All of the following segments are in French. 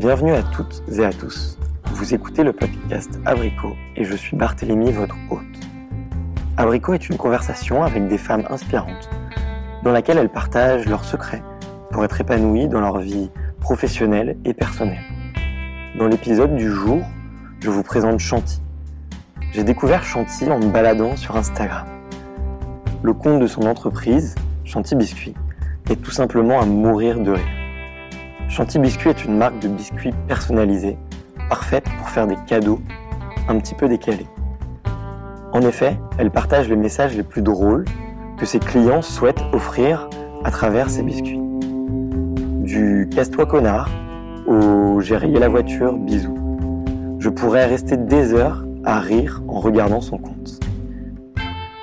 Bienvenue à toutes et à tous. Vous écoutez le podcast Abricot et je suis Barthélémy, votre hôte. Abricot est une conversation avec des femmes inspirantes dans laquelle elles partagent leurs secrets pour être épanouies dans leur vie professionnelle et personnelle. Dans l'épisode du jour, je vous présente Chanty. J'ai découvert Chanty en me baladant sur Instagram. Le compte de son entreprise, Chanty Biscuit, est tout simplement à mourir de rire. Chanty Biscuit est une marque de biscuits personnalisés, parfaite pour faire des cadeaux un petit peu décalés. En effet, elle partage les messages les plus drôles que ses clients souhaitent offrir à travers ses biscuits. Du casse-toi connard au j'ai rayé la voiture, bisous. Je pourrais rester des heures à rire en regardant son compte.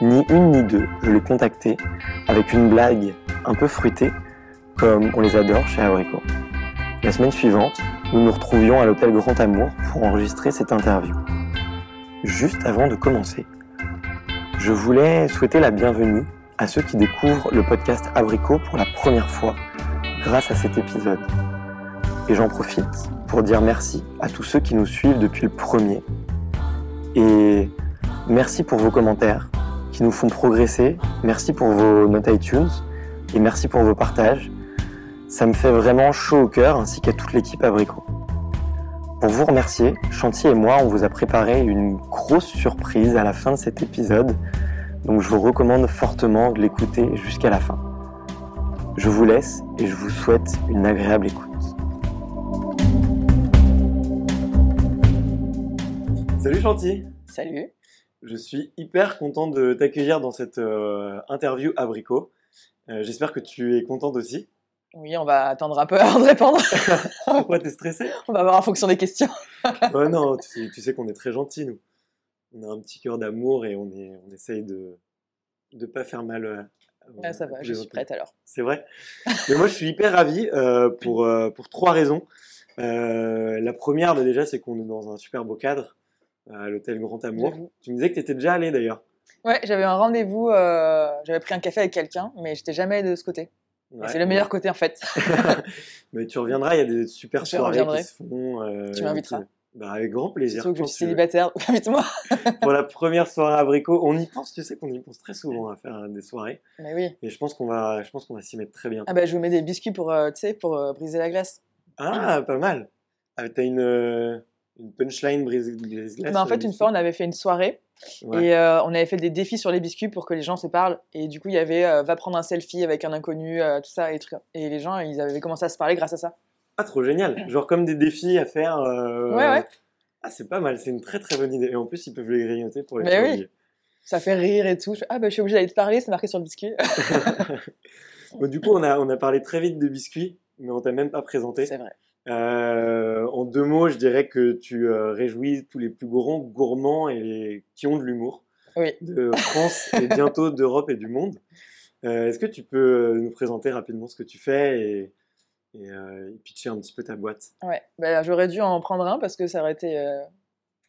Ni une ni deux, je l'ai contacté avec une blague un peu fruitée, comme on les adore chez Abricot. La semaine suivante, nous nous retrouvions à l'hôtel Grand Amour pour enregistrer cette interview. Juste avant de commencer, je voulais souhaiter la bienvenue à ceux qui découvrent le podcast Abricot pour la première fois grâce à cet épisode. Et j'en profite pour dire merci à tous ceux qui nous suivent depuis le premier. Et merci pour vos commentaires qui nous font progresser. Merci pour vos notes iTunes et merci pour vos partages. Ça me fait vraiment chaud au cœur ainsi qu'à toute l'équipe Abricot. Pour vous remercier, Chantier et moi, on vous a préparé une grosse surprise à la fin de cet épisode, donc je vous recommande fortement de l'écouter jusqu'à la fin. Je vous laisse et je vous souhaite une agréable écoute. Salut Chanty Salut Je suis hyper content de t'accueillir dans cette euh, interview Abricot. Euh, J'espère que tu es contente aussi. Oui, on va attendre un peu avant de répondre. Pourquoi t'es stressé on va voir en fonction des questions. Ouais, non, tu sais, tu sais qu'on est très gentils, nous. On a un petit cœur d'amour et on, est, on essaye de ne pas faire mal. euh, Ah, ça va, je suis prête alors. C'est vrai. Mais moi, je suis hyper ravi euh, pour, euh, pour trois raisons. Euh, la première, bah, déjà, c'est qu'on est dans un super beau cadre, à l'hôtel Grand Amour. Tu me disais que tu étais déjà allé d'ailleurs. Ouais, j'avais un rendez-vous, j'avais pris un café avec quelqu'un, mais j'étais jamais de ce côté. Ouais. C'est le meilleur côté en fait. Mais tu reviendras, il y a des super Je soirées reviendrai. qui se font. euh, Tu m'inviteras. qui- Bah, avec grand plaisir. Surtout que je suis célibataire, invite-moi. Pour la première soirée abricot, on y pense, tu sais qu'on y pense très souvent à faire des soirées. Mais oui. Et je pense qu'on va, je pense qu'on va s'y mettre très bien. Ah bah je vous mets des biscuits pour, euh, tu sais, pour euh, briser la glace. Ah, pas mal. Ah, T'as une, une punchline brise glace. Mais Bah, en fait, une fois, on avait fait une soirée Ouais. et euh, on avait fait des défis sur les biscuits pour que les gens se parlent. Et du coup, il y avait euh, va prendre un selfie avec un inconnu, euh, tout ça et les gens, ils avaient commencé à se parler grâce à ça. Ah, trop génial. Genre comme des défis à faire. euh, Ouais, ouais. Ah, c'est pas mal. C'est une très très bonne idée. Et en plus, ils peuvent les grignoter pour les Mais oui. Ça fait rire et tout. Ah bah je suis obligée d'aller te parler, c'est marqué sur le biscuit. Bon, du coup, on a, on a parlé très vite de biscuits, mais on t'a même pas présenté. c'est vrai. Euh, en deux mots, je dirais que tu euh, réjouis tous les plus grands gourmands et les qui ont de l'humour Oui. de France et bientôt d'Europe et du monde. Euh, Est-ce que tu peux nous présenter rapidement ce que tu fais et, et, et pitcher un petit peu ta boîte? Ouais, bah, j'aurais dû en prendre un parce que ça aurait été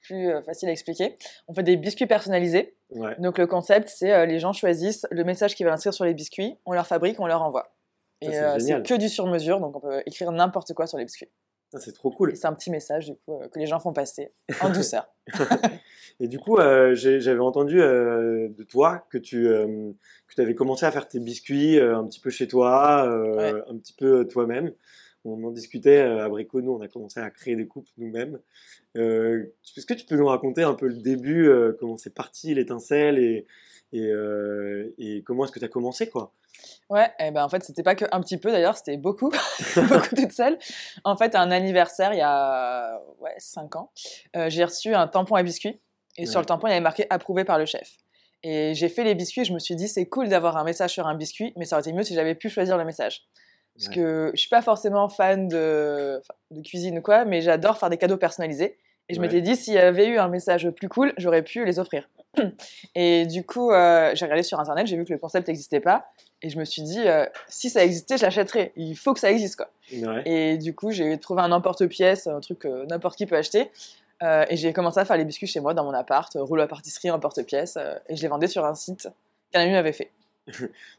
plus facile à expliquer. On fait des biscuits personnalisés. Ouais. Donc le concept, c'est les gens choisissent le message qu'ils veulent inscrire sur les biscuits, on leur fabrique, on leur envoie. Et c'est euh, que du sur-mesure, donc on peut écrire n'importe quoi sur les biscuits. C'est trop cool. C'est un petit message du coup euh, que les gens font passer en douceur. Et du coup, euh, j'avais entendu euh, de toi que tu euh, que avais commencé à faire tes biscuits un petit peu chez toi, un petit peu toi-même. On en discutait à Brico, nous, on a commencé à créer des coupes nous-mêmes. Est-ce que tu peux nous raconter un peu le début, comment c'est parti, l'étincelle, et, et, euh, et comment est-ce que tu as commencé, quoi? Ouais, et ben en fait, c'était pas que un petit peu d'ailleurs, c'était beaucoup, beaucoup toute seule. En fait, à un anniversaire, il y a ouais, 5 ans, euh, j'ai reçu un tampon à biscuits. Et sur le tampon, il y avait marqué approuvé par le chef. Et j'ai fait les biscuits et je me suis dit, c'est cool d'avoir un message sur un biscuit, mais ça aurait été mieux si j'avais pu choisir le message. Parce Ouais. que je suis pas forcément fan de, cuisine ou quoi, mais j'adore faire des cadeaux personnalisés. Et je Ouais. m'étais dit, s'il y avait eu un message plus cool, j'aurais pu les offrir. Et du coup, euh, j'ai regardé sur internet, j'ai vu que le concept n'existait pas. Et je me suis dit, euh, si ça existait, je l'achèterais. Il faut que ça existe, quoi. Ouais. Et du coup, j'ai trouvé un emporte-pièce, un truc que n'importe qui peut acheter. Euh, et j'ai commencé à faire les biscuits chez moi, dans mon appart, rouleau à pâtisserie, emporte-pièce. et je les vendais sur un site qu'un ami m'avait fait.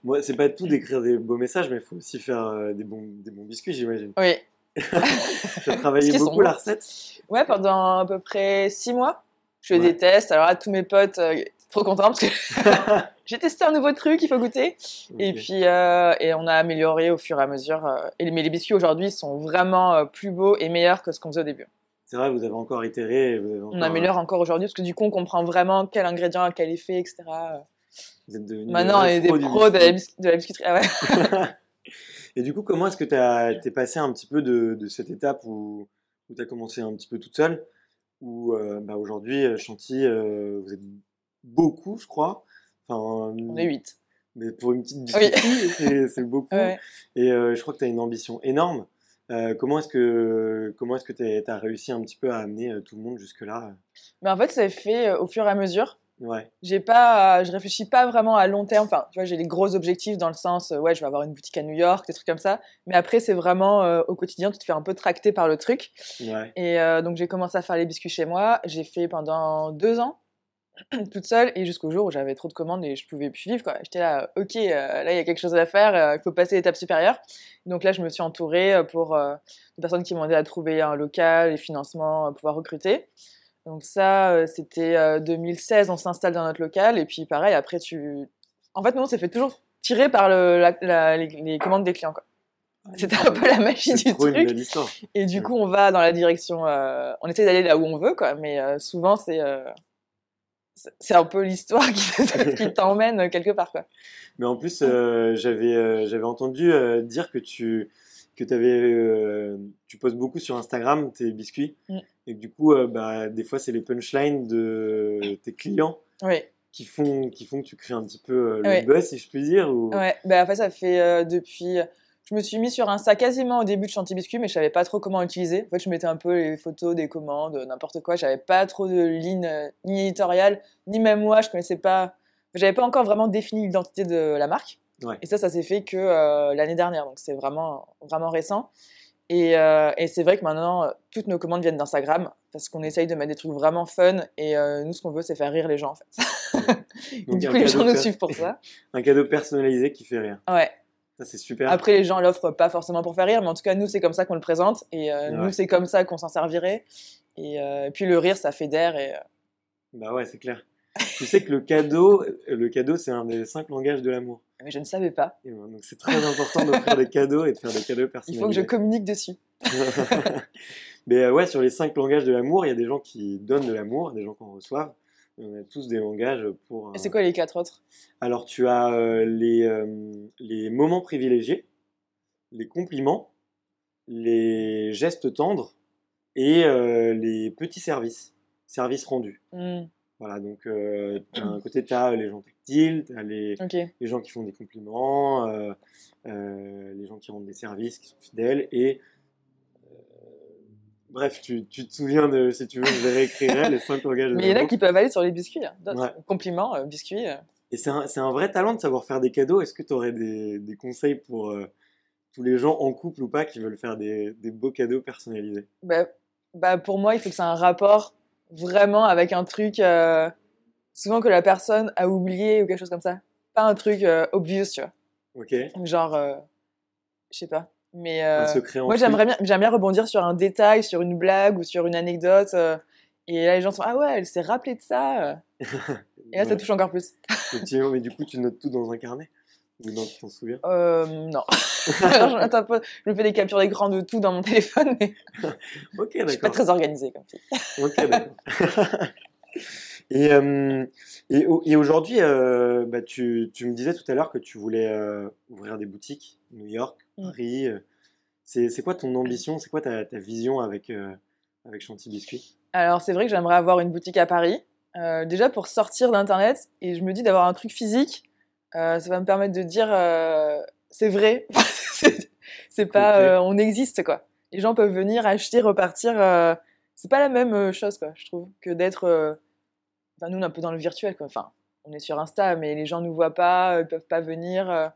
Moi, c'est pas tout d'écrire des beaux messages, mais il faut aussi faire des, bons, des bons biscuits, j'imagine. Oui, travaillé Parce qu'ils sont beaucoup la recette Ouais, pendant à peu près six mois. Je Ouais. des tests. Alors là, tous mes potes, euh, trop contents parce que j'ai testé un nouveau truc, il faut goûter. Et puis, euh, et on a amélioré au fur et à mesure. euh, et mais les biscuits aujourd'hui sont vraiment plus beaux et meilleurs que ce qu'on faisait au début. C'est vrai, vous avez encore itéré. vous avez On améliore encore aujourd'hui parce que du coup, on comprend vraiment quel ingrédient a quel effet, etc. Vous êtes devenus Maintenant, on des est des pros de la, biscuit. bis- de la biscuiterie. Ah ouais. Et du coup, comment est-ce que tu es passé un petit peu de, de cette étape où, où tu as commencé un petit peu toute seule, où euh, bah, aujourd'hui, euh, Chantilly, euh, vous êtes beaucoup, je crois. Enfin, On est 8. mais pour une petite Oui. c'est- beaucoup. Ouais. Et je crois que tu as une ambition énorme. Euh, comment est-ce que comment est-ce que tu as réussi un petit peu à amener euh, tout le monde jusque là Mais en fait, ça s'est fait euh, au fur et à mesure. Ouais, J'ai pas, je réfléchis pas vraiment à long terme. Enfin, tu vois, j'ai les gros objectifs dans le sens, euh, ouais, je vais avoir une boutique à New York, des trucs comme ça. Mais après, c'est vraiment euh, au quotidien, tu te fais un peu tracter par le truc. ouais, Et euh, donc, j'ai commencé à faire les biscuits chez moi. J'ai fait pendant deux ans, toute seule, et jusqu'au jour où j'avais trop de commandes et je pouvais plus vivre. J'étais là, ok, euh, là, il y a quelque chose à faire, euh, il faut passer l'étape supérieure. Donc là, je me suis entourée euh, pour euh, des personnes qui m'ont aidé à trouver un local, les financements, pouvoir recruter. Donc ça, euh, c'était euh, 2016, on s'installe dans notre local, et puis pareil, après, tu... En fait, nous, on s'est fait toujours tirer par le, la- la- les, les commandes des clients. quoi. C'était un peu la magie du truc. Et du coup, on va dans la direction. euh, on essaie d'aller là où on veut, quoi. Mais euh, souvent, c'est euh, c'est- un peu l'histoire qui, qui t'emmène quelque part, quoi. Mais en plus, euh, j'avais euh, j'avais entendu euh, dire que tu que avais, euh, tu postes beaucoup sur Instagram tes biscuits Mm. et que du coup, euh, bah, des fois, c'est les punchlines de tes clients Oui. qui font qui font que tu crées un petit peu euh, le buzz, si je puis dire. Ou... Ouais. Bah, en fait, ça fait depuis. Je me suis mis sur Insta quasiment au début de Chanty Biscuit, mais je savais pas trop comment utiliser. En fait, je mettais un peu les photos des commandes, n'importe quoi. J'avais pas trop de ligne ni éditoriale, ni même moi, je connaissais pas. J'avais pas encore vraiment défini l'identité de la marque. Ouais. Et ça, ça s'est fait que euh, l'année dernière, donc c'est vraiment, vraiment récent. Et, euh, et c'est vrai que maintenant, euh, toutes nos commandes viennent d'Instagram, parce qu'on essaye de mettre des trucs vraiment fun, et euh, nous, ce qu'on veut, c'est faire rire les gens, en fait. Donc, du coup, les gens nous suivent pour ça. Un cadeau personnalisé qui fait rire. Ouais. Ça, c'est super. Après, les gens l'offrent pas forcément pour faire rire, mais en tout cas, nous, c'est comme ça qu'on le présente, et Ouais. nous, c'est comme ça qu'on s'en servirait. Et, et puis, le rire, ça fédère, et Bah ouais, c'est clair. Tu sais que le cadeau, le cadeau, c'est un des cinq langages de l'amour. mais je ne savais pas. Et voilà, Donc c'est très important d'offrir des cadeaux et de faire des cadeaux Il personnalisés. faut que je communique dessus. Mais euh, ouais, sur les cinq langages de l'amour, il y a des gens qui donnent de l'amour, des gens qui en reçoivent. On a tous des langages pour. Et euh, c'est quoi les quatre autres? Alors tu as euh, les, euh, les moments privilégiés, les compliments, les gestes tendres et euh, les petits services, services rendus. Hmm, Voilà, donc euh, d'un côté, tu as les gens tactiles, tu as les, gens qui font des compliments, euh, euh, les gens qui rendent des services, qui sont fidèles, et euh, bref, tu, tu te souviens de, si tu veux, je réécrirai, les cinq langages Mais il y en a qui peuvent aller sur les biscuits. hein. Ouais. Compliments, euh, biscuits. euh. Et c'est un, c'est un vrai talent de savoir faire des cadeaux. Est-ce que tu aurais des, des conseils pour euh, tous les gens en couple ou pas qui veulent faire des, des beaux cadeaux personnalisés? Bah, bah, pour moi, il faut que ait un rapport vraiment avec un truc euh, souvent que la personne a oublié ou quelque chose comme ça. Pas un truc euh, obvious, tu vois. Ok Genre, euh, je sais pas. Mais Un secret en moi, j'aimerais bien, j'aimerais bien rebondir sur un détail, sur une blague ou sur une anecdote. et là, les gens sont Ah ouais, elle s'est rappelée de ça. Et là, ça touche encore plus. effectivement, mais du coup, tu notes tout dans un carnet? Ou non, tu t'en souviens? Euh, non. Je, attends pas, je me fais des captures d'écran de tout dans mon téléphone, mais Ok, je suis pas d'accord. très organisée comme fille. Ok, d'accord. et euh, et, au- et aujourd'hui, euh, bah, tu, tu me disais tout à l'heure que tu voulais euh, ouvrir des boutiques, New York, Mm. Paris. C'est quoi ton ambition? C'est quoi ta, ta vision avec, avec Chantilly Biscuit? Alors, c'est vrai que j'aimerais avoir une boutique à Paris. déjà pour sortir d'Internet. Et je me dis d'avoir un truc physique, ça va me permettre de dire euh, c'est vrai. C'est- pas euh, on existe, quoi. Les gens peuvent venir, acheter, repartir. euh, c'est pas la même euh, chose, quoi, je trouve, que d'être. euh, Enfin, nous, on est un peu dans le virtuel, quoi. Enfin, on est sur Insta, mais les gens nous voient pas, euh, ils peuvent pas venir. euh,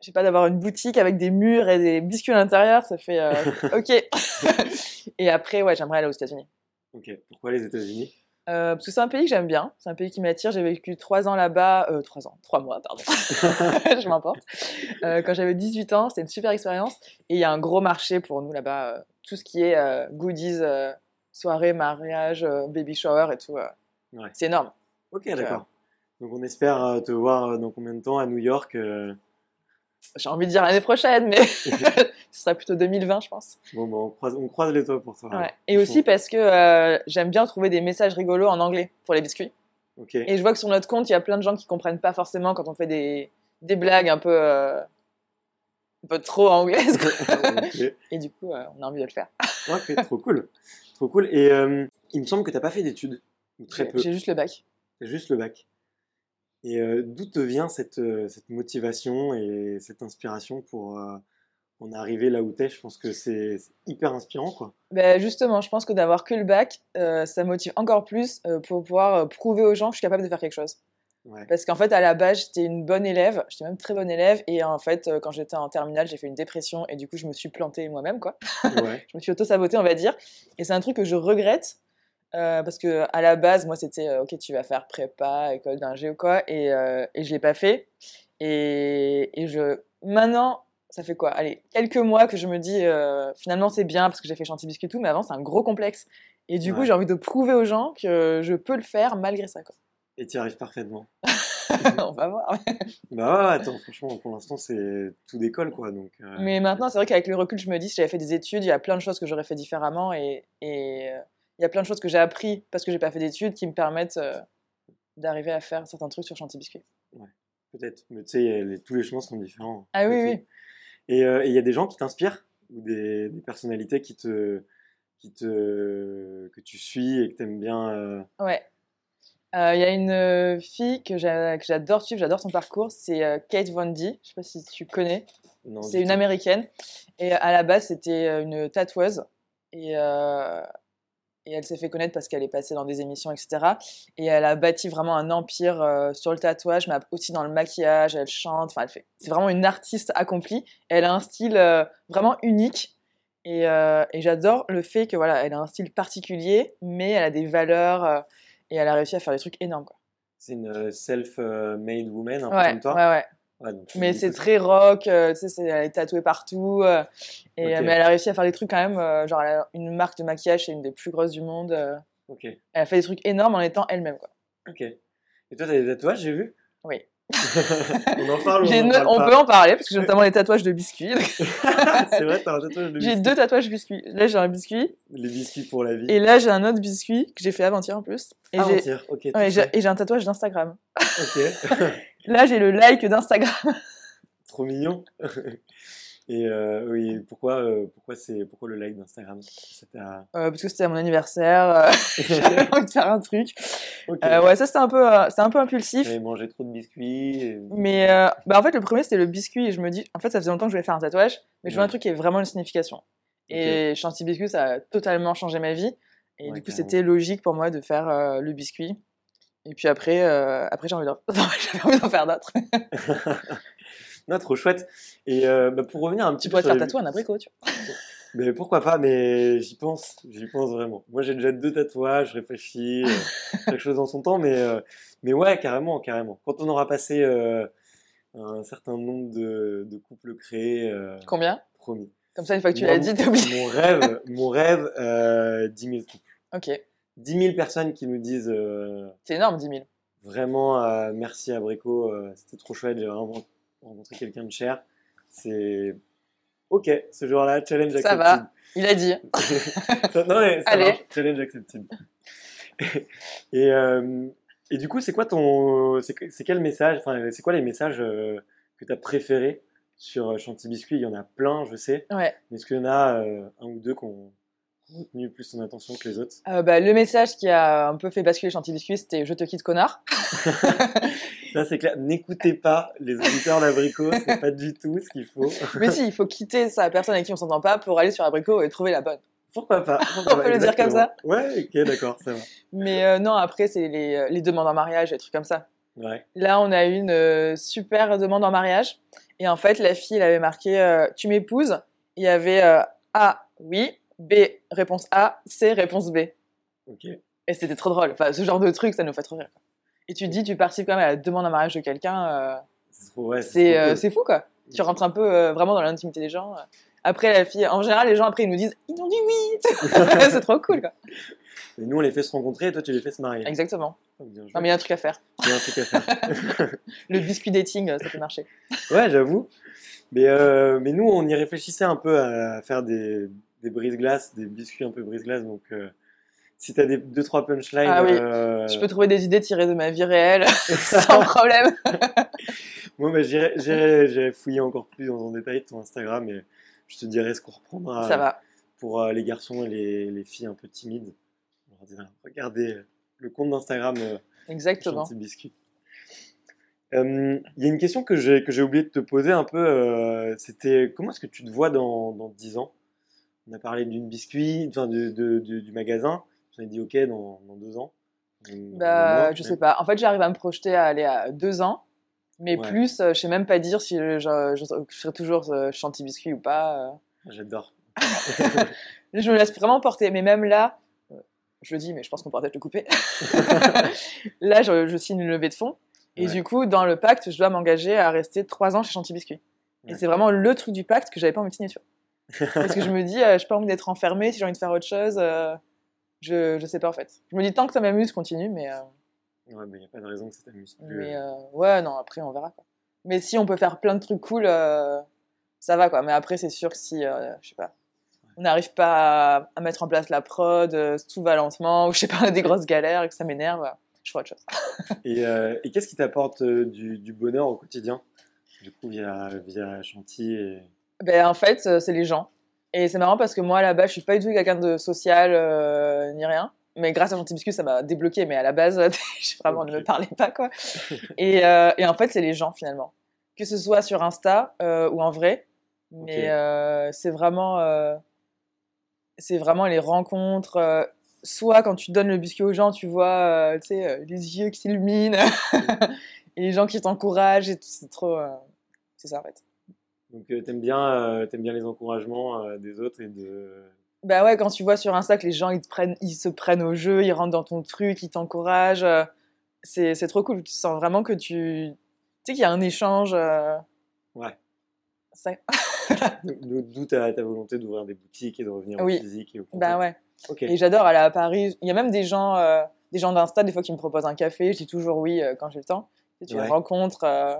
je sais pas, d'avoir une boutique avec des murs et des biscuits à l'intérieur, ça fait euh, OK. et après, ouais, j'aimerais aller aux États-Unis. Ok, pourquoi les États-Unis? Euh, parce que c'est un pays que j'aime bien, c'est un pays qui m'attire. J'ai vécu trois ans là-bas, euh, trois ans, trois mois, pardon, je m'importe. Euh, quand j'avais 18 ans, c'était une super expérience. Et il y a un gros marché pour nous là-bas, euh, tout ce qui est goodies, soirée, mariage, baby shower et tout. Ouais. C'est énorme. Ok, d'accord. Donc on espère te voir dans combien de temps à New York J'ai envie de dire l'année prochaine, mais ce sera plutôt 2020, je pense. Bon, bah, on, croise, on croise les doigts pour. Ouais. Et aussi parce que euh, j'aime bien trouver des messages rigolos en anglais pour les biscuits. Ok. Et je vois que sur notre compte, il y a plein de gens qui comprennent pas forcément quand on fait des, des blagues un peu, euh, un peu trop anglaises. quoi. Ok. Et du coup, euh, on a envie de le faire. Ok, trop cool. Trop cool. Et il me semble que tu n'as pas fait d'études, ou très peu. J'ai juste le bac. Juste le bac. Et euh, d'où te vient cette, euh, cette motivation et cette inspiration pour euh, en arriver là où t'es? Je pense que c'est hyper inspirant, quoi. Ben, justement, je pense que d'avoir que le bac, euh, ça motive encore plus pour pouvoir prouver aux gens que je suis capable de faire quelque chose. Ouais. Parce qu'en fait, à la base, j'étais une bonne élève, j'étais même très bonne élève, et en fait, quand j'étais en terminale, j'ai fait une dépression, et du coup, je me suis plantée moi-même, quoi. ouais. je me suis auto-sabotée, on va dire. Et c'est un truc que je regrette. Euh, parce que à la base, moi, c'était euh, ok, tu vas faire prépa, école d'ingé ou quoi, et, euh, et je l'ai pas fait. Et, et je maintenant, ça fait quoi? Allez, quelques mois que je me dis euh, finalement c'est bien parce que j'ai fait chantier biscuit et tout, mais avant c'est un gros complexe. Et du coup, j'ai envie de prouver aux gens que je peux le faire malgré ça. Quoi. Et tu y arrives parfaitement. on va voir. Bah ouais, attends, franchement, pour l'instant, c'est tout d'école, quoi. Donc, Mais maintenant, c'est vrai qu'avec le recul, je me dis, si j'avais fait des études, il y a plein de choses que j'aurais fait différemment et, et, il y a plein de choses que j'ai appris parce que j'ai pas fait d'études qui me permettent euh, d'arriver à faire certains trucs sur chantier biscuit. peut-être. Mais tu sais, tous les chemins sont différents. Ah oui, oui. euh, et il y a des gens qui t'inspirent ou des, des personnalités qui te, qui te, que tu suis et que tu aimes bien. euh, Ouais. Euh, Il y a une fille que j'a- que j'adore suivre, j'adore son parcours, c'est Kate Von D. Je sais pas si tu connais. C'est une américaine. Et à la base, c'était une tatoueuse. Et, euh, et elle s'est fait connaître parce qu'elle est passée dans des émissions, etc. Et elle a bâti vraiment un empire euh, sur le tatouage, mais aussi dans le maquillage. Elle chante. Enfin, elle fait. C'est vraiment une artiste accomplie. Elle a un style euh, vraiment unique. Et, euh, et j'adore le fait que voilà, elle a un style particulier, mais elle a des valeurs. et elle a réussi à faire des trucs énormes. C'est une self-made woman, un peu Ouais, comme toi. ouais, ouais. Ouais, tu Mais c'est très rock, euh, tu sais, c'est- elle est tatouée partout. euh, et, mais elle a réussi à faire des trucs quand même, euh, genre elle a une marque de maquillage, c'est une des plus grosses du monde. euh, Ok, elle a fait des trucs énormes en étant elle-même. Quoi. ok. Et toi, t'as des tatouages, j'ai vu? Oui. On en parle on en no- parle on peut en parler, parce que j'ai notamment les tatouages de biscuits. C'est vrai, t'as un tatouage de j'ai deux tatouages biscuits. Là, j'ai un biscuit, Les biscuits pour la vie. et là, j'ai un autre biscuit que j'ai fait avant-hier en plus. Et ah, j'ai entière, ok. ouais, et j'ai un tatouage d'Instagram. Ok, Là, j'ai le like d'Instagram. trop mignon. Et euh, oui, pourquoi, euh, pourquoi, c'est, pourquoi le like d'Instagram? Euh, parce que c'était à mon anniversaire, j'avais envie de faire un truc. Ok. Euh, ouais, ça c'était un, peu, c'était un peu impulsif. J'avais mangé trop de biscuits. et- Mais bah en fait, le premier, c'était le biscuit. Et je me dis, en fait, ça faisait longtemps que je voulais faire un tatouage, mais je veux Ouais. un truc qui ait vraiment une signification. Et Chantilly Biscuit, ça a totalement changé ma vie. Et Ouais, du coup, c'était logique pour moi de faire le biscuit. Et puis après, après j'ai envie d'en j'avais envie d'en faire d'autres. Non, trop chouette. Et euh, bah, pour revenir un petit Tu peu pourrais te faire tatouer un abricot, tu vois. Mais pourquoi pas, mais j'y pense, j'y pense vraiment. Moi j'ai déjà deux tatouages, je réfléchis, euh, chaque chose en son temps, mais, euh, mais ouais, carrément, carrément. Quand on aura passé euh, un certain nombre de, de couples créés, Combien? promis. Comme ça, une fois que tu l'as dit, t'es obligé. Mon rêve, mon rêve, euh, 10 000 couples. Ok, 10 000 personnes qui nous disent c'est énorme, 10 000. vraiment merci Abrico, euh, c'était trop chouette, j'ai vraiment rencontré quelqu'un de cher. C'est ok, ce jour-là, challenge Ça accepted. va. Il a dit. Ça- non, mais ça Allez. marche. Challenge accepted. et, euh, et du coup, c'est quoi ton. C'est que- c'est quel message Enfin, c'est quoi les messages euh, que tu as préférés sur euh, Chantilly Biscuit? Il y en a plein, je sais. Ouais. Mais est-ce qu'il y en a euh, un ou deux qui ont retenu plus ton attention que les autres Euh, bah, le message qui a un peu fait basculer Chantilly Biscuit, c'était Je te quitte, connard. Ça, c'est clair. N'écoutez pas les auditeurs d'Abricot, c'est pas du tout ce qu'il faut. Mais si, il faut quitter sa personne avec qui on s'entend pas pour aller sur Abricot et trouver la bonne. Pourquoi pas pourquoi On peut le dire comme exactement. Ouais, ok, d'accord, ça va. Mais euh, non, après, c'est les, euh, les demandes en mariage, les trucs comme ça. Ouais. Là, on a eu une euh, super demande en mariage. Et en fait, la fille, elle avait marqué Tu m'épouses? Il y avait euh, A, oui. B, réponse A. C, réponse B. Ok. Et c'était trop drôle. Enfin, ce genre de truc, ça nous fait trop rire. Et tu te dis, tu participes quand même à la demande en mariage de quelqu'un. euh, C'est ouais, euh, cool. c'est fou, quoi. Tu rentres un peu euh, vraiment dans l'intimité des gens. Après, la fille, en général, les gens après ils nous disent, ils ont dit oui. c'est trop cool, quoi. Et nous, on les fait se rencontrer et toi, tu les fais se marier. Exactement. Oh. Non, mais il y a un truc à faire. Il y a un truc à faire. Le biscuit dating, ça peut marcher. Ouais, j'avoue. Mais, mais nous, on y réfléchissait un peu à faire des, des brise-glaces, des biscuits un peu brise-glaces. Donc, euh, si t'as des deux trois punchlines, Ah oui. euh, Je peux trouver des idées tirées de ma vie réelle sans problème. moi, bah, j'irai- fouiller encore plus en détail ton Instagram et je te dirai ce qu'on reprendra Ça va. pour euh, les garçons et les, les filles un peu timides. Regardez le compte d'Instagram. Exactement. Chanty Biscuit. Euh, Il y a une question que j'ai que j'ai oublié de te poser un peu. euh, C'était comment est-ce que tu te vois dans, dans 10 ans? On a parlé d'une biscuit, enfin de, de- de- du magasin. On a dit ok dans, dans deux ans. Bah, mois, je sais pas. En fait, j'arrive à me projeter à aller à deux ans. Mais Ouais. plus, euh, je sais même pas dire si je, je- je serai toujours euh, chanty biscuit ou pas. euh. J'adore. Je me laisse vraiment porter. Mais même là, euh, je le dis, mais je pense qu'on pourra peut-être le couper. là, je, signe une levée de fonds. Et Ouais. du coup, dans le pacte, je dois m'engager à rester trois ans chez Chanty Biscuit. Et c'est vraiment le truc du pacte que j'avais pas envie de signer sur. Parce que je me dis, euh, j'ai pas envie d'être enfermée, si j'ai envie de faire autre chose, euh, je, je sais pas en fait. Je me dis, tant que ça m'amuse, continue, mais, euh, Ouais, mais il n'y a pas de raison que ça t'amuse plus. mais euh, ouais, non, après on verra. Quoi. Mais si on peut faire plein de trucs cool, ça va quoi. Mais après, c'est sûr que si, je sais pas, on n'arrive pas à, à mettre en place la prod, tout va lentement, ou je sais pas, des grosses galères et que ça m'énerve, je ferai autre chose. Et, et qu'est-ce qui t'apporte du, du bonheur au quotidien? Du coup, via, via Chanty et... Ben, en fait, euh, c'est les gens. Et c'est marrant parce que moi, là-bas, je suis pas du tout quelqu'un de social euh, ni rien. Mais grâce à Biscuit, ça m'a débloqué. Mais à la base, je vraiment ne Ok. me parlais pas, quoi. et, euh, et en fait, c'est les gens, finalement. Que ce soit sur Insta euh, ou en vrai. Mais c'est vraiment, c'est vraiment les rencontres. soit quand tu donnes le biscuit aux gens, tu vois tu sais, les yeux qui s'illuminent. et les gens qui t'encouragent. et tout, C'est trop... c'est ça, en fait. Donc, euh, t'aimes bien, euh, t'aimes bien les encouragements euh, des autres et de... Bah ouais, quand tu vois sur Insta que les gens ils, te prennent, ils se prennent au jeu, ils rentrent dans ton truc, ils t'encouragent, c'est c'est trop cool. Tu sens vraiment que tu. Tu sais qu'il y a un échange. Ouais. ça- D'où ta, ta volonté d'ouvrir des boutiques et de revenir Oui. au physique et au Bah ouais. Ok. Et j'adore aller à Paris. Il y a même des gens, euh, des gens d'Insta, des fois, qui me proposent un café. Je dis toujours oui euh, quand j'ai le temps. Et tu Ouais. les rencontres. euh,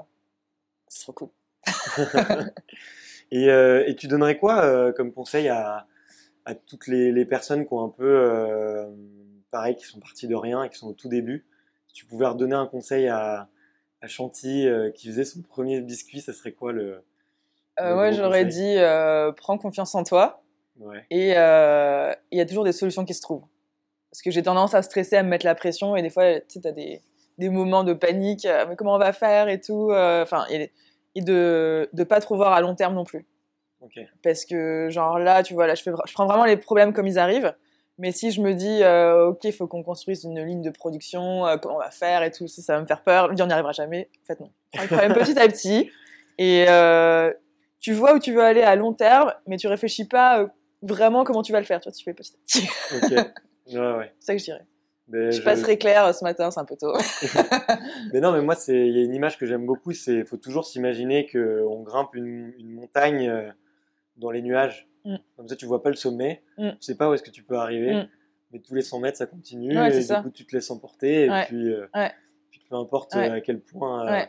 C'est trop cool. et, euh, et tu donnerais quoi euh, comme conseil à, à toutes les, les personnes qui ont un peu, euh, pareil, qui sont parties de rien et qui sont au tout début? Si tu pouvais redonner un conseil à, à Chanty euh, qui faisait son premier biscuit, ça serait quoi le... Le ouais, j'aurais dit prends confiance en toi. Ouais. Et il y a toujours des solutions qui se trouvent. Parce que j'ai tendance à stresser, à me mettre la pression, et des fois, tu sais, t'as des, des moments de panique, mais comment on va faire et tout. Enfin, et de ne pas trop voir à long terme non plus. Parce que, genre là, tu vois, là, je, fais, je prends vraiment les problèmes comme ils arrivent. Mais si je me dis, euh, ok, il faut qu'on construise une ligne de production, euh, comment on va faire et tout, si ça va me faire peur, je me dis, on n'y arrivera jamais. En fait, non. Les problèmes petit à petit. Et euh, tu vois où tu veux aller à long terme, mais tu réfléchis pas euh, vraiment comment tu vas le faire. Tu vois, tu fais petit à petit. Ok. Ouais, ouais. C'est ça que je dirais. Mais Je suis pas je- très claire euh, ce matin, c'est un peu tôt. Mais non, mais moi, c'est il y a une image que j'aime beaucoup, c'est faut toujours s'imaginer que on grimpe une, une montagne euh, dans les nuages. Mm. Comme ça, tu vois pas le sommet, Mm. tu sais pas où est-ce que tu peux arriver, Mm. mais tous les 100 mètres, ça continue, Ouais, et du ça. coup, tu te laisses emporter, et Ouais. puis, euh, Ouais. puis peu importe à quel point. euh.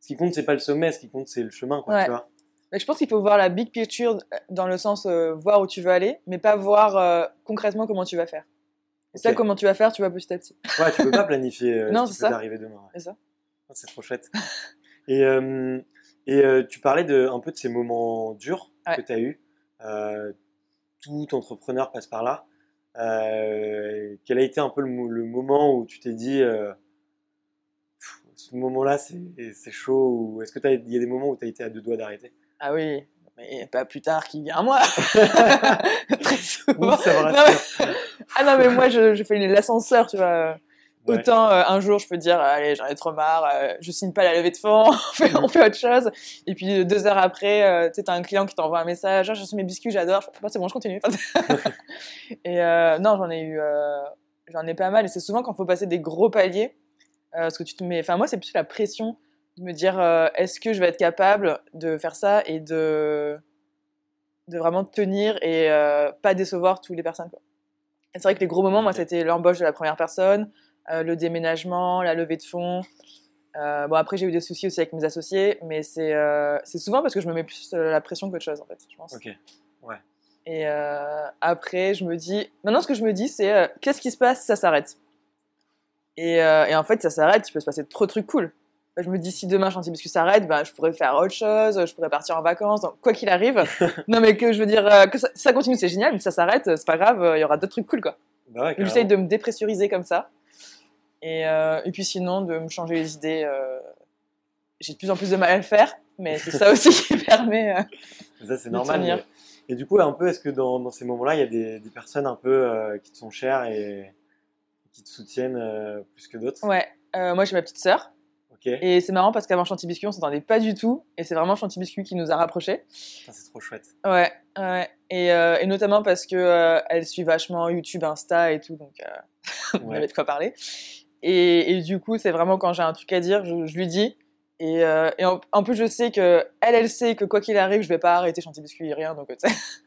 Ce qui compte, c'est pas le sommet, ce qui compte, c'est le chemin, quoi, Ouais. tu vois. Mais je pense qu'il faut voir la big picture dans le sens euh, voir où tu veux aller, mais pas voir concrètement comment tu vas faire. Et ça, Ok. comment tu vas faire, tu vas petit à petit. Ouais, tu peux pas planifier euh, Non, ce qui peut ça. t'arriver demain. ouais. C'est ça. Ah, C'est trop chouette. et euh, et euh, tu parlais de, un peu de ces moments durs Ouais. que tu as eu. Euh, tout entrepreneur passe par là. Euh, quel a été un peu le, mo- le moment où tu t'es dit, ce moment-là, c'est chaud Ou est-ce qu'il y a des moments où tu as été à deux doigts d'arrêter? Ah oui, mais pas plus tard qu'il y a un mois. Très souvent. Ouf, ça Non, mais- Ah non, mais moi, je, je fais l'ascenseur, tu vois. Ouais. Autant euh, un jour, je peux dire, allez, j'en ai trop marre, euh, je signe pas la levée de fonds, on fait, on fait autre chose. Et puis euh, deux heures après, euh, tu sais, t'as un client qui t'envoie un message, ah, j'ai reçu mes biscuits, j'adore. Je c'est bon, je continue. et euh, non, j'en ai eu euh, j'en ai pas mal. Et c'est souvent quand il faut passer des gros paliers, euh, ce que tu te mets. Enfin, moi, c'est plus la pression de me dire euh, est-ce que je vais être capable de faire ça et de, de vraiment tenir et euh, pas décevoir toutes les personnes. Quoi. Et c'est vrai que les gros moments, moi, c'était l'embauche de la première personne, euh, le déménagement, la levée de fonds. Bon, après, j'ai eu des soucis aussi avec mes associés, mais c'est c'est souvent parce que je me mets plus la pression qu'autre chose, en fait, je pense. Ok. Et euh, après, je me dis. Maintenant, ce que je me dis, c'est qu'est-ce qui se passe si ça s'arrête? Et, et en fait, ça s'arrête, il peut se passer trop de trucs cool. Je me dis, si demain Chantier Biscuit s'arrête, ben, je pourrais faire autre chose, je pourrais partir en vacances, donc, quoi qu'il arrive. non, mais que je veux dire, euh, que ça, ça continue, c'est génial, mais si ça s'arrête, c'est pas grave, euh, il y aura d'autres trucs cool, quoi. Bah ouais, J'essaye de me dépressuriser comme ça. Et, euh, et puis sinon, de me changer les idées. euh, J'ai de plus en plus de mal à le faire, mais c'est ça aussi qui permet. euh, Ça, c'est normal. mais- Et du coup, un peu, est-ce que dans, dans ces moments-là, il y a des, des personnes un peu euh, qui te sont chères et qui te soutiennent euh, plus que d'autres? Ouais, euh, moi j'ai ma petite sœur. Et c'est marrant parce qu'avant Chanty Biscuit, on s'entendait pas du tout. Et c'est vraiment Chanty Biscuit qui nous a rapprochés. C'est trop chouette. Ouais, ouais. Et, euh, et notamment parce que euh, elle suit vachement YouTube, Insta et tout, donc euh, on Ouais. avait de quoi parler. Et, et du coup, c'est vraiment quand j'ai un truc à dire, je, je lui dis. Et, euh, et en, en plus, je sais que elle, elle sait que quoi qu'il arrive, je vais pas arrêter Chanty Biscuit, rien. Donc,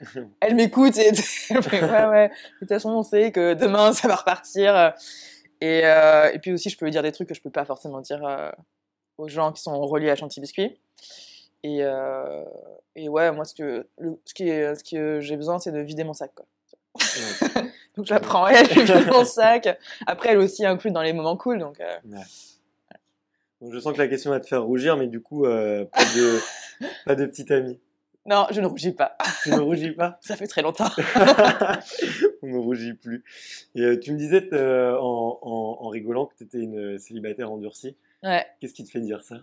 elle m'écoute et elle fait, ouais, ouais. De toute façon, on sait que demain, ça va repartir. Et, euh, et puis aussi, je peux lui dire des trucs que je peux pas forcément dire euh, aux gens qui sont reliés à Chanty Biscuit. Et, euh, et ouais, moi, ce que, le- ce qui est, ce que j'ai besoin, c'est de vider mon sac. Quoi. Ouais. Donc, je la prends, elle, je vide mon sac. Après, elle aussi inclut dans les moments cool. Donc, euh, Ouais. Donc, je sens que la question va te faire rougir, mais du coup, euh, pas, de, pas de petite amie. Non, je ne rougis pas. Tu ne rougis pas Ça fait très longtemps. On ne rougit plus. Et euh, tu me disais euh, en, en, en rigolant que tu étais une célibataire endurcie. Ouais. Qu'est-ce qui te fait dire ça?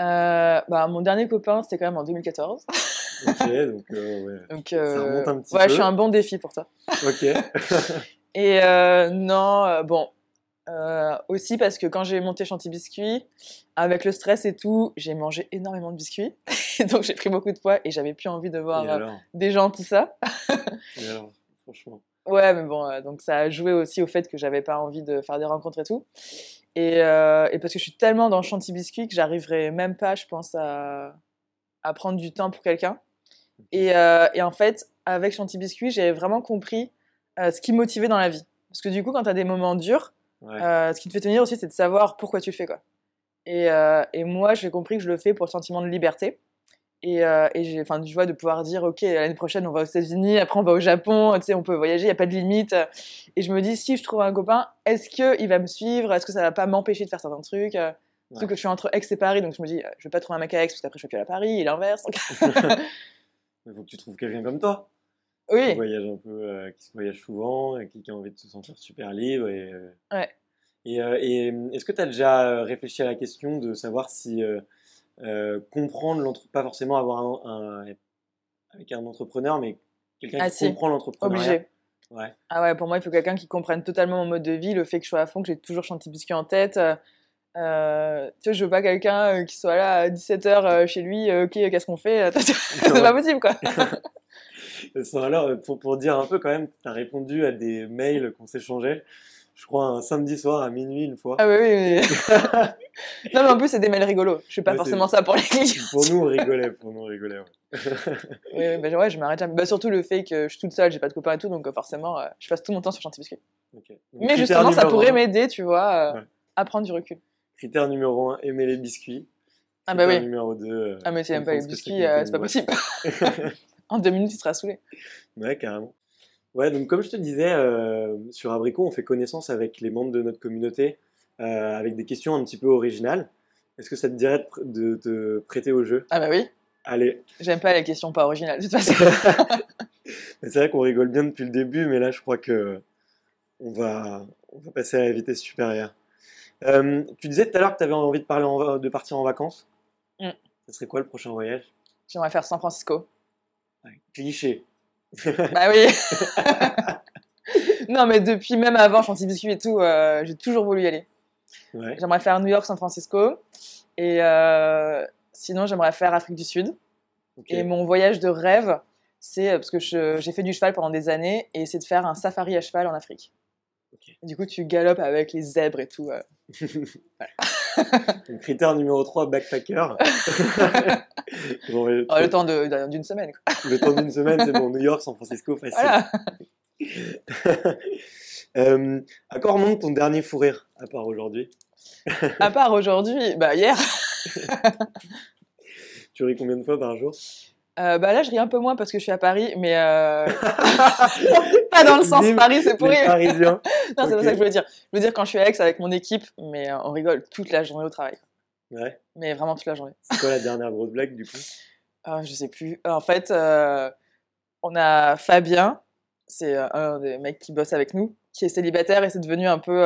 Euh, bah, mon dernier copain, c'était quand même en 2014. Ok, donc ouais. Donc, Ça remonte un petit ouais, peu. je suis un bon défi pour toi. Ok. Et non, bon, euh, aussi parce que quand j'ai monté Chanty Biscuit, avec le stress et tout, j'ai mangé énormément de biscuits. Donc j'ai pris beaucoup de poids et j'avais plus envie de voir euh, des gens, tout ça. Et alors Franchement? Ouais, mais bon, euh, donc ça a joué aussi au fait que j'avais pas envie de faire des rencontres et tout. Et, euh, et parce que je suis tellement dans Chanty Biscuit que j'arriverai même pas, je pense, à, à prendre du temps pour quelqu'un. Et, et en fait, avec Chanty Biscuit, j'ai vraiment compris ce qui me motivait dans la vie. Parce que du coup, quand tu as des moments durs, Ouais. euh, ce qui te fait tenir aussi, c'est de savoir pourquoi tu le fais. Quoi. Et, euh, et moi, j'ai compris que je le fais pour le sentiment de liberté. Et, euh, et j'ai, enfin, tu vois, de pouvoir dire, OK, l'année prochaine, on va aux États-Unis, après, on va au Japon, tu sais, on peut voyager, il n'y a pas de limite. Et je me dis, si je trouve un copain, est-ce qu'il va me suivre? Est-ce que ça va pas m'empêcher de faire certains trucs? Euh, Surtout Ouais. que je suis entre Aix et Paris, donc je me dis, je vais pas trouver un mec à Aix, parce qu'après, je vais plus à Paris, et l'inverse. Il faut que tu trouves quelqu'un comme toi. Qui oui, voyage un peu, euh, qui se voyage souvent, qui, qui a envie de se sentir super libre. Et, euh, Ouais. Et, euh, et, est-ce que tu as déjà réfléchi à la question de savoir si comprendre l'entrepreneur, pas forcément avoir un, un- avec un entrepreneur, mais quelqu'un Ah, qui si. comprend l'entrepreneuriat? obligé. Ouais. Ah ouais, pour moi, il faut quelqu'un qui comprenne totalement mon mode de vie, le fait que je sois à fond, que j'ai toujours Chanty Biscuit en tête. Euh, tu sais, je veux pas quelqu'un qui soit là à 17h chez lui, ok, qu'est-ce qu'on fait? C'est pas possible, quoi. Alors, euh, pour, pour dire un peu quand même, tu as répondu à des mails qu'on s'échangeait, je crois un samedi soir à minuit une fois. Ah oui, oui, oui. non, mais en plus, c'est des mails rigolos. Je fais pas Ouais, forcément ça pour les clients. pour nous, on rigolait, pour nous, on rigolait. ouais. Oui, bah, ouais, je m'arrête jamais. Bah, surtout le fait que je suis toute seule, j'ai pas de copains et tout, donc euh, forcément, euh, je passe tout mon temps sur Chanty Biscuit. Mais justement, ça pourrait m'aider, tu vois, euh, Ouais. à prendre du recul. Critère numéro 1, aimer les biscuits. Ah bah oui. numéro 2, Ah, mais c'est même pas les biscuits, c'est pas possible. en deux minutes, il sera saoulé. Ouais, carrément. Ouais, donc comme je te disais, euh, sur Abricot, on fait connaissance avec les membres de notre communauté, euh, avec des questions un petit peu originales. Est-ce que ça te dirait de, pr- de te prêter au jeu? Ah bah oui, Allez. j'aime pas les questions pas originales, de toute façon. C'est vrai qu'on rigole bien depuis le début, mais là, je crois que on va, on va passer à la vitesse supérieure. Euh, tu disais tout à l'heure que tu avais envie de, parler en- de partir en vacances. Mm. Ça serait quoi le prochain voyage? J'aimerais faire San Francisco. Cliché. Bah oui. non, mais depuis même avant Chanty Biscuit et tout, euh, j'ai toujours voulu y aller. Ouais. J'aimerais faire New York, San Francisco. Et euh, sinon, j'aimerais faire Afrique du Sud. Et mon voyage de rêve, c'est euh, parce que j'ai fait du cheval pendant des années, et c'est de faire un safari à cheval en Afrique. Du coup, tu galopes avec les zèbres et tout. euh. Donc, critère numéro 3, backpacker. Bon, Oh, le temps d'une semaine. Quoi. le temps d'une semaine, c'est bon. New York, San Francisco, facile. Voilà. Euh, à quoi remonte ton dernier fou rire, à part aujourd'hui? À part aujourd'hui, bah hier, Tu ris combien de fois par jour? Euh, bah là je ris un peu moins parce que je suis à Paris, mais euh... pas dans le sens Paris, c'est pour Les rire. Parisiens. Non, c'est pas ça que je voulais dire. Je veux dire quand je suis à Aix avec mon équipe, mais euh, on rigole toute la journée au travail. Ouais. Mais vraiment toute la journée. C'est quoi la dernière grosse blague du coup? Ah, je sais plus. En fait, euh, on a Fabien, c'est euh, un des mecs qui bosse avec nous, qui est célibataire et c'est devenu un peu.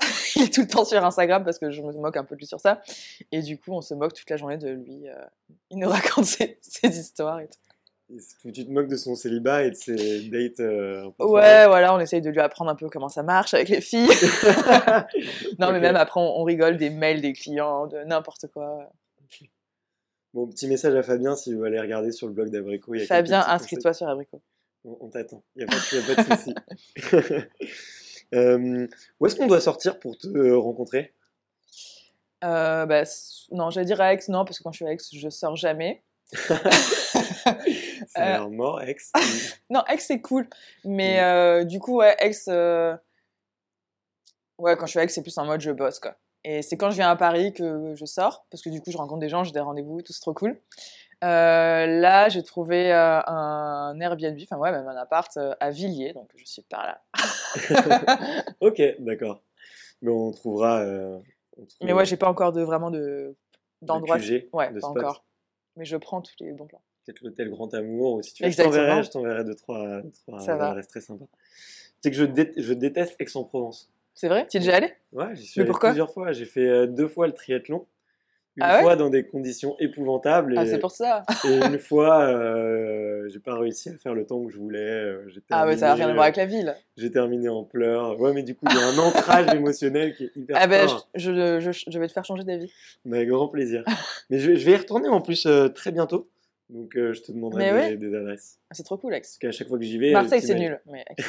Il est tout le temps sur Instagram parce que je me moque un peu de lui sur ça. Et du coup, on se moque toute la journée de lui. euh, Il nous raconte ses, ses histoires et tout. Et Tu te moques de son célibat et de ses dates euh, Ouais, voilà, on essaye de lui apprendre un peu comment ça marche avec les filles. non, mais même après, on, on rigole des mails des clients, de n'importe quoi. Bon, petit message à Fabien si vous allez regarder sur le blog d'Abrico. il y a quelques Fabien, inscris-toi sur Abricot. On, on t'attend, il n'y a, pas de- y a pas de souci. Euh, où est-ce qu'on doit sortir pour te rencontrer? Euh, bah, non, j'allais dire à Aix, non, parce que quand je suis à Aix, je sors jamais. A Euh, l'air mort, ex. Non, Aix, c'est cool. Mais Mm. euh, du coup, ouais, Aix. Ouais, quand je suis à Aix, c'est plus en mode je bosse, quoi. Et c'est quand je viens à Paris que je sors, parce que du coup, je rencontre des gens, j'ai des rendez-vous, tout c'est trop cool. Euh, là, j'ai trouvé euh, un Airbnb, enfin, ouais, même un appart euh, à Villiers, donc je suis par là. ok, d'accord. Mais on trouvera. euh, on Mais trouvera ouais, j'ai pas encore de vraiment de d'endroit. QG, Ouais, de pas spot. encore. Mais je prends tous les bons plans. Peut-être l'hôtel Grand Amour, ou si tu veux, je Exactement. t'enverrai, je t'enverrai deux, trois, deux, trois Ça va. très sympas. C'est que je, dé- je déteste Aix-en-Provence. C'est vrai? Tu es déjà allé? Ouais, j'y suis Mais allé pourquoi? plusieurs fois. J'ai fait deux fois le triathlon. Une Ah ouais fois dans des conditions épouvantables. Et, Ah, c'est pour ça. et une fois, euh, j'ai pas réussi à faire le temps que je voulais. euh, j'ai Ah, ouais, ça n'a rien à voir avec la ville. J'ai terminé en pleurs. Ouais, mais du coup, il y a un ancrage émotionnel qui est hyper Ah, ben, fort. je, je, je, je vais te faire changer d'avis. Mais avec grand plaisir. mais je, vais y retourner en plus euh, très bientôt. Donc, euh, je te demanderai des, des adresses. Ah, C'est trop cool, Aix. Parce qu'à chaque fois que j'y vais. Marseille, c'est nul. Mais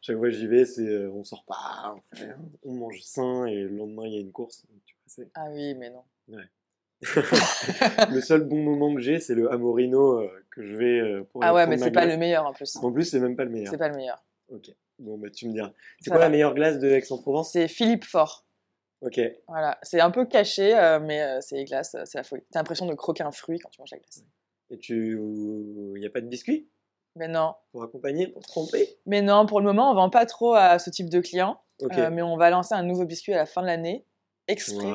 chaque fois que j'y vais, c'est euh, on sort pas, on, fait rien, on mange sain et le lendemain il y a une course. Tu c'est- Ah oui, mais non. le seul bon moment que j'ai, c'est le Amorino euh, que je vais euh, pour Ah ouais, mais ma c'est pas glace. le meilleur en plus. En plus, c'est même pas le meilleur. C'est pas le meilleur. Ok. Bon, bah tu me diras. C'est quoi va. la meilleure glace de Aix-en-Provence? C'est Philippe Fort. Ok. Voilà. C'est un peu caché, euh, mais euh, c'est les glaces, euh, c'est la folie. T'as l'impression de croquer un fruit quand tu manges la glace. Et tu. Il n'y a pas de biscuits Mais non. pour accompagner, pour tromper? Mais non, pour le moment, on vend pas trop à ce type de clients. Mais on va lancer un nouveau biscuit à la fin de l'année, exprès,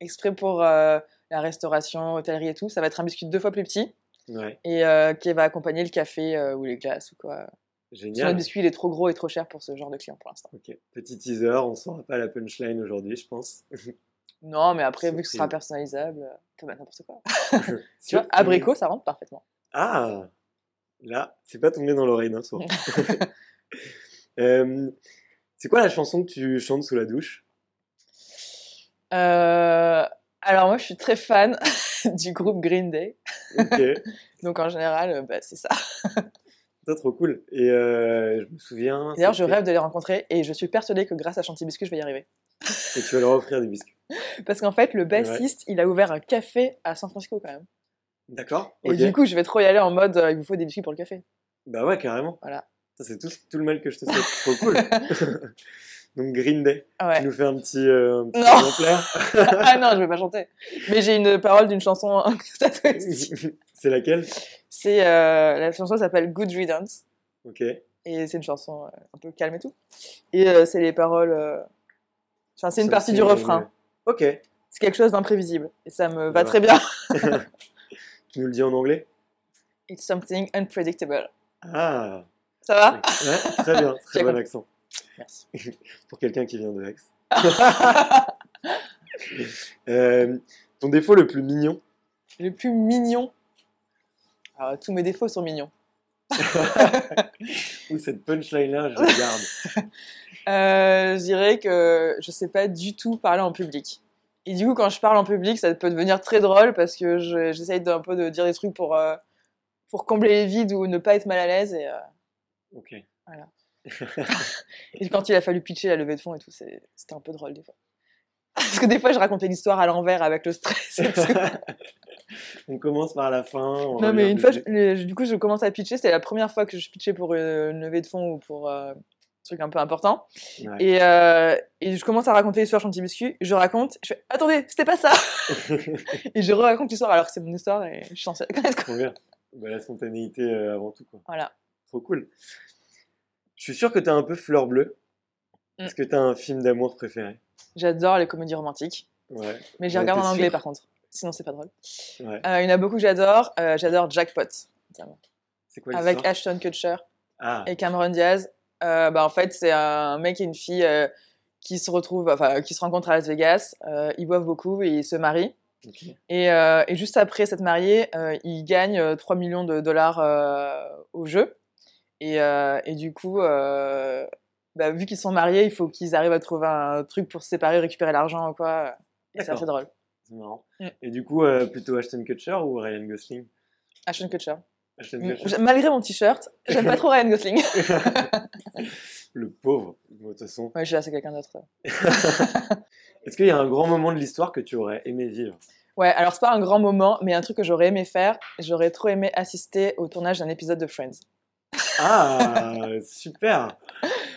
exprès pour euh, la restauration, hôtellerie et tout. Ça va être un biscuit deux fois plus petit Ouais, et euh, qui va accompagner le café euh, ou les glaces ou quoi. Génial. notre biscuit, il est trop gros et trop cher pour ce genre de client pour l'instant. Ok. Petit teaser, on ne saura pas la punchline aujourd'hui, je pense. Non, mais après, vu que ce sera personnalisable, ça va n'importe quoi. Tu vois, abricot, ça rentre parfaitement. Ah Là, c'est pas tombé dans l'oreille d'un soir. Euh, c'est quoi la chanson que tu chantes sous la douche? Alors, moi, je suis très fan du groupe Green Day. Ok, Donc, en général, euh, bah, c'est ça. c'est trop cool. Et euh, je me souviens. D'ailleurs, je rêve de les rencontrer et je suis persuadée que grâce à Chanty Biscuit, je vais y arriver. Et tu vas leur offrir des biscuits. Parce qu'en fait, le bassiste, il a ouvert un café à San Francisco quand même. D'accord Et du coup, je vais trop y aller en mode euh, il vous faut des biscuits pour le café. Bah ouais, carrément. Voilà. Ça, c'est tout, tout le mal que je te souhaite. trop cool. Donc Green Day. Ouais. Tu nous fais un petit, euh, un petit Non. exemplaire ah non, je vais pas chanter. Mais j'ai une parole d'une chanson. C'est laquelle? C'est euh, la chanson s'appelle Good Riddance Ok. et c'est une chanson euh, un peu calme et tout. Et euh, c'est les paroles. euh, Enfin, c'est une Ça partie du refrain. Ok. C'est quelque chose d'imprévisible et ça me va Ouais. très bien. Tu nous le dis en anglais? It's something unpredictable. Ah Ça va? Ouais, Très bien, très bon accent. Merci. Pour quelqu'un qui vient de Aix. Euh, ton défaut le plus mignon? Le plus mignon? Alors, tous mes défauts sont mignons. Ou cette punchline-là, je la garde. Euh, je dirais que je sais pas du tout parler en public. Et du coup, quand je parle en public, ça peut devenir très drôle parce que je- j'essaye d'un peu de dire des trucs pour, euh, pour combler les vides ou ne pas être mal à l'aise. Et, euh, Ok. Voilà. Et quand il a fallu pitcher la levée de fonds et tout, c'était un peu drôle des fois. Parce que des fois, je racontais l'histoire à l'envers avec le stress. On commence par la fin. on non, mais une fois, je- du coup, je commence à pitcher. C'était la première fois que je pitchais pour une, levée de fonds ou pour euh, un truc un peu important. Ouais. Et, euh, et je commence à raconter l'histoire Chanty Biscuit. Je raconte, je fais Attendez, c'était pas ça Et je raconte l'histoire alors que c'est mon histoire et je suis censée la connaître. Trop bien. Bah, la spontanéité euh, avant tout. Quoi. Voilà. Trop cool. Je suis sûr que tu as un peu fleur bleue. Mm. Est-ce que tu as un film d'amour préféré? J'adore les comédies romantiques. Ouais. Mais regarde t'es en anglais sûr par contre. Sinon, c'est pas drôle. ouais. Euh, il y en a beaucoup que j'adore. Euh, j'adore Jackpot. C'est quoi Avec Ashton Kutcher Ah, et Cameron Diaz. Euh, bah, en fait, c'est un mec et une fille euh, qui se retrouvent, enfin, qui se rencontrent à Las Vegas. Euh, ils boivent beaucoup et ils se marient. Et, euh, et juste après s'être mariés, euh, ils gagnent euh, 3 millions de dollars euh, au jeu. Et, euh, et du coup, euh, bah, vu qu'ils sont mariés, il faut qu'ils arrivent à trouver un truc pour se séparer, récupérer l'argent ou quoi. C'est assez drôle. c'est marrant. Mm. Et du coup, euh, plutôt Ashton Kutcher ou Ryan Gosling? Ashton Kutcher. Ashton Mm, Kutcher Malgré mon t-shirt, j'aime pas trop Ryan Gosling. Le pauvre, de toute façon. ouais, je suis là, c'est quelqu'un d'autre. Est-ce qu'il y a un grand moment de l'histoire que tu aurais aimé vivre? Ouais, alors c'est pas un grand moment, mais un truc que j'aurais aimé faire. J'aurais trop aimé assister au tournage d'un épisode de Friends. Ah, super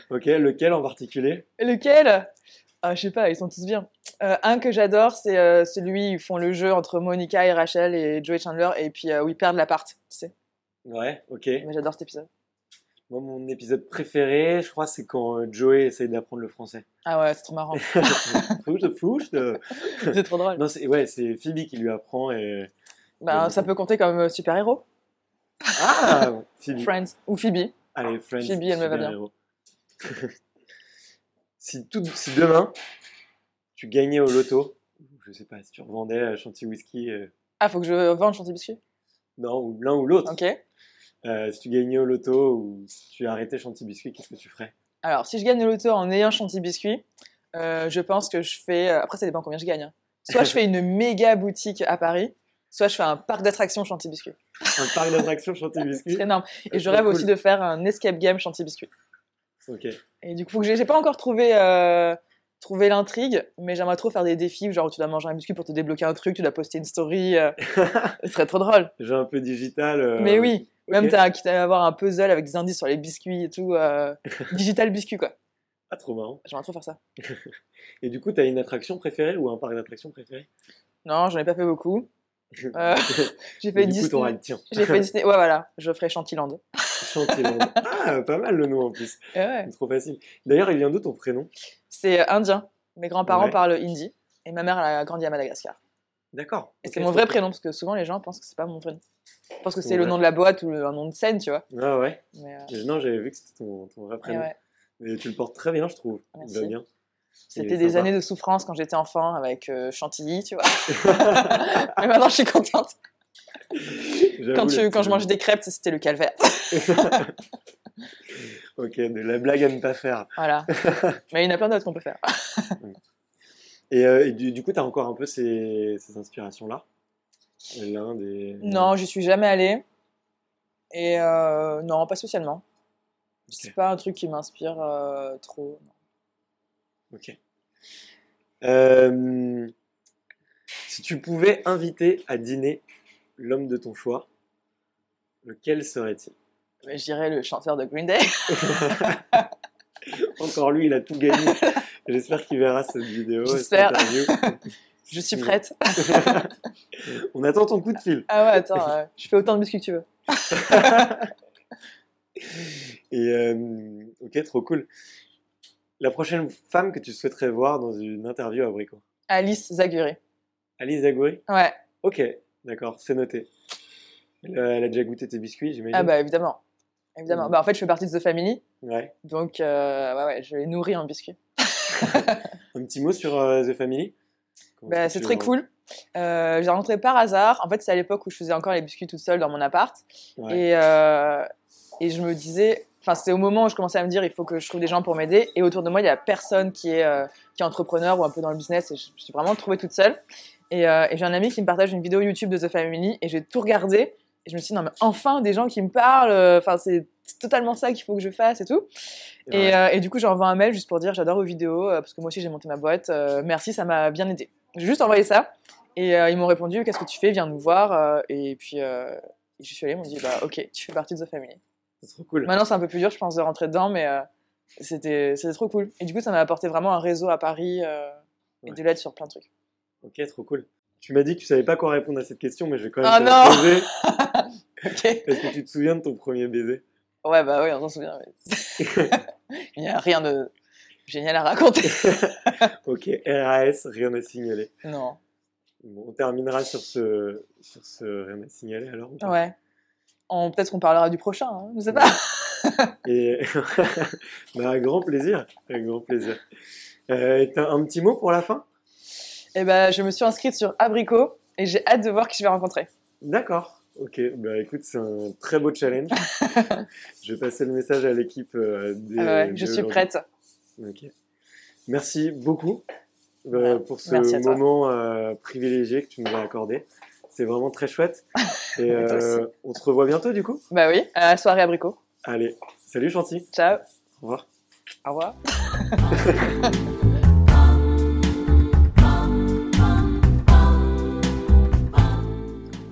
Ok, lequel en particulier? Lequel? Ah, Je sais pas, ils sont tous bien. Euh, un que j'adore, c'est euh, celui où ils font le jeu entre Monica et Rachel et Joey Chandler, et puis euh, où ils perdent l'appart. Tu sais, Ouais, ok. Mais j'adore cet épisode. Moi, mon épisode préféré, je crois, c'est quand Joey essaye d'apprendre le français. Ah ouais, c'est trop marrant. Fouche, fouche. c'est trop drôle. Non, c'est ouais, c'est Phoebe qui lui apprend et. Bah, ça peut compter comme super-héros. Ah, Phoebe. Friends. Ou Phoebe. Allez, Friends. Phoebe, elle me va bien. si, tout, si demain, tu gagnais au loto, je sais pas, si tu revendais Chanty Whisky, euh, Ah, faut que je vende Chanty Biscuit non, ou l'un ou l'autre, Ok. euh, si tu gagnais au loto ou si tu arrêtais Chanty Biscuit, qu'est-ce que tu ferais? Alors, si je gagne le loto en ayant Chanty Biscuit, euh, je pense que je fais. Après, ça dépend combien je gagne. hein. Soit je fais une méga boutique à Paris, soit je fais un parc d'attractions Chanty Biscuit. Un parc d'attractions Chanty C'est Biscuit énorme. Et je rêve cool. aussi de faire un escape game Chanty Biscuit. Ok. Et du coup, j'ai pas encore trouvé, euh, trouvé l'intrigue, mais j'aimerais trop faire des défis, genre où tu dois manger un biscuit pour te débloquer un truc, tu dois poster une story. euh, ce serait trop drôle. J'ai un peu digital. euh, mais oui, même t'as quitte à avoir un puzzle avec des indices sur les biscuits et tout. euh, digital biscuit, quoi. Ah, trop marrant. J'aimerais trop faire ça. Et du coup, t'as une attraction préférée ou un parc d'attractions préféré? Non, j'en ai pas fait beaucoup. Euh, J'ai fait Disney. fait Disney. Ouais, voilà, je ferai Chantiland. Chantiland. Ah, pas mal le nom en plus. Et ouais. C'est trop facile. D'ailleurs, il vient d'où ton prénom? C'est euh, indien. Mes grands-parents Ouais. parlent hindi. Et ma mère, elle a grandi à Madagascar. D'accord. Et c'est mon vrai prénom, parce que souvent les gens pensent que c'est pas mon prénom. Je pense que c'est le nom de la boîte ou un nom de scène, tu vois. Ah ouais. Mais, euh, Et Non, j'avais vu que c'était ton, ton vrai et prénom. ouais. Mais tu le portes très bien, je trouve. Merci. Il va bien. C'était Et des sympa. années de souffrance quand j'étais enfant avec euh, Chantilly, tu vois. Mais maintenant, je suis contente. Quand, tu, quand je mangeais des crêpes, c'était le calvaire. ok, de la blague à ne pas faire. Voilà. Mais il y en a plein d'autres qu'on peut faire. Et, euh, et du, du coup, tu as encore un peu ces, ces inspirations-là? L'un des. Non, j'y suis jamais allée. Et euh, non, pas spécialement. C'est Ok. pas un truc qui m'inspire trop. Ok. Euh, si tu pouvais inviter à dîner l'homme de ton choix, lequel serait-il? Je dirais le chanteur de Green Day. Encore lui, il a tout gagné. J'espère qu'il verra cette vidéo. J'espère. Je suis prête. On attend ton coup de fil. Ah ouais, attends, euh, je fais autant de biscuits que tu veux. Et euh, ok, trop cool. La prochaine femme que tu souhaiterais voir dans une interview à Brico Alice Zaguri. Alice Zagouri Ouais, Ok, d'accord, c'est noté. Elle a, elle a déjà goûté tes biscuits, j'imagine ah bah évidemment. Évidemment. Mhm. Bah, en fait, je fais partie de The Family, Ouais. donc euh, ouais, ouais, je les nourris en biscuits. Un petit mot sur euh, The Family? Bah, c'est très cool. Euh, j'ai rencontré par hasard. En fait, c'est à l'époque où je faisais encore les biscuits toute seule dans mon appart. Ouais. Et, euh, et je me disais, enfin, c'était au moment où je commençais à me dire, il faut que je trouve des gens pour m'aider. Et autour de moi, il y a personne qui est, euh, qui est entrepreneur ou un peu dans le business. Et je, je suis vraiment trouvée toute seule. Et, euh, et j'ai un ami qui me partage une vidéo YouTube de The Family et j'ai tout regardé. Et je me suis dit, non, mais enfin, des gens qui me parlent. Enfin, c'est totalement ça qu'il faut que je fasse et tout. Et, euh, et du coup, j'envoie un mail juste pour dire, j'adore vos vidéos, parce que moi aussi, j'ai monté ma boîte. merci, ça m'a bien aidé. J'ai juste envoyé ça. Et ils m'ont répondu, qu'est-ce que tu fais? Viens nous voir. et puis, je suis allée, ils m'ont dit, bah, ok, tu fais partie de The Family. C'est trop cool. Maintenant, c'est un peu plus dur, je pense, de rentrer dedans, mais euh, c'était c'était trop cool. Et du coup, ça m'a apporté vraiment un réseau à Paris euh, et Ouais. de l'aide sur plein de trucs. Ok, trop cool. Tu m'as dit que tu savais pas quoi répondre à cette question, mais je vais quand même Ah te la non poser. Ok. Est-ce que tu te souviens de ton premier baiser? Ouais, bah oui, on s'en souvient. mais- Il n'y a rien de génial à raconter. Ok, RAS, rien à signaler. non. Bon, on terminera sur ce, sur ce rien à signaler alors. Ouais. Peut-être qu'on parlera du prochain, hein, je sais pas. Et bah, grand plaisir, grand plaisir. Euh, un petit mot pour la fin? Et ben, je me suis inscrite sur Abricot et j'ai hâte de voir qui je vais rencontrer. D'accord. Ok, bah écoute, c'est un très beau challenge. je vais passer le message à l'équipe. euh, des- Ah ouais, je suis prête. Ok. Merci beaucoup euh, pour ce moment euh, privilégié que tu nous as accordé. C'est vraiment très chouette. Et euh, on se revoit bientôt du coup. Bah oui, à la soirée Abricot. Allez, salut Chanty. Ciao. Au revoir. Au revoir.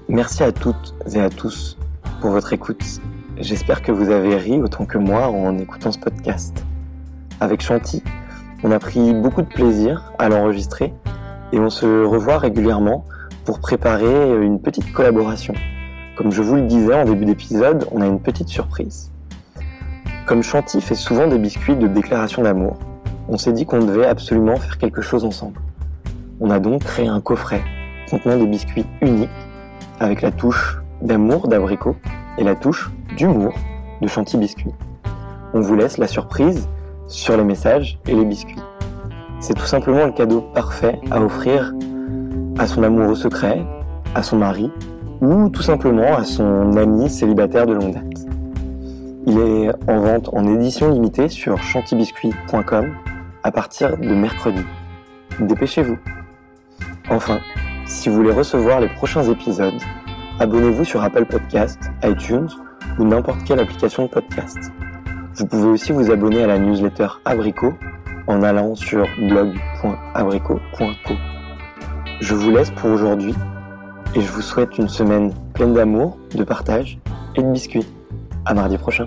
Merci à toutes et à tous pour votre écoute. J'espère que vous avez ri autant que moi en écoutant ce podcast. Avec Chanty, on a pris beaucoup de plaisir à l'enregistrer et on se revoit régulièrement pour préparer une petite collaboration. Comme je vous le disais en début d'épisode, on a une petite surprise. Comme Chanty fait souvent des biscuits de déclaration d'amour, on s'est dit qu'on devait absolument faire quelque chose ensemble. On a donc créé un coffret contenant des biscuits uniques avec la touche d'amour d'abricot et la touche d'humour de Chanty Biscuit. On vous laisse la surprise sur les messages et les biscuits. C'est tout simplement le cadeau parfait à offrir à son amoureux secret, à son mari ou tout simplement à son ami célibataire de longue date. Il est en vente en édition limitée sur chantybiscuit.com à partir de mercredi. Dépêchez-vous. Enfin, si vous voulez recevoir les prochains épisodes, abonnez-vous sur Apple Podcast, iTunes ou n'importe quelle application de podcast. Vous pouvez aussi vous abonner à la newsletter Abricot en allant sur blog.abricot.co. Je vous laisse pour aujourd'hui et je vous souhaite une semaine pleine d'amour, de partage et de biscuits. À mardi prochain.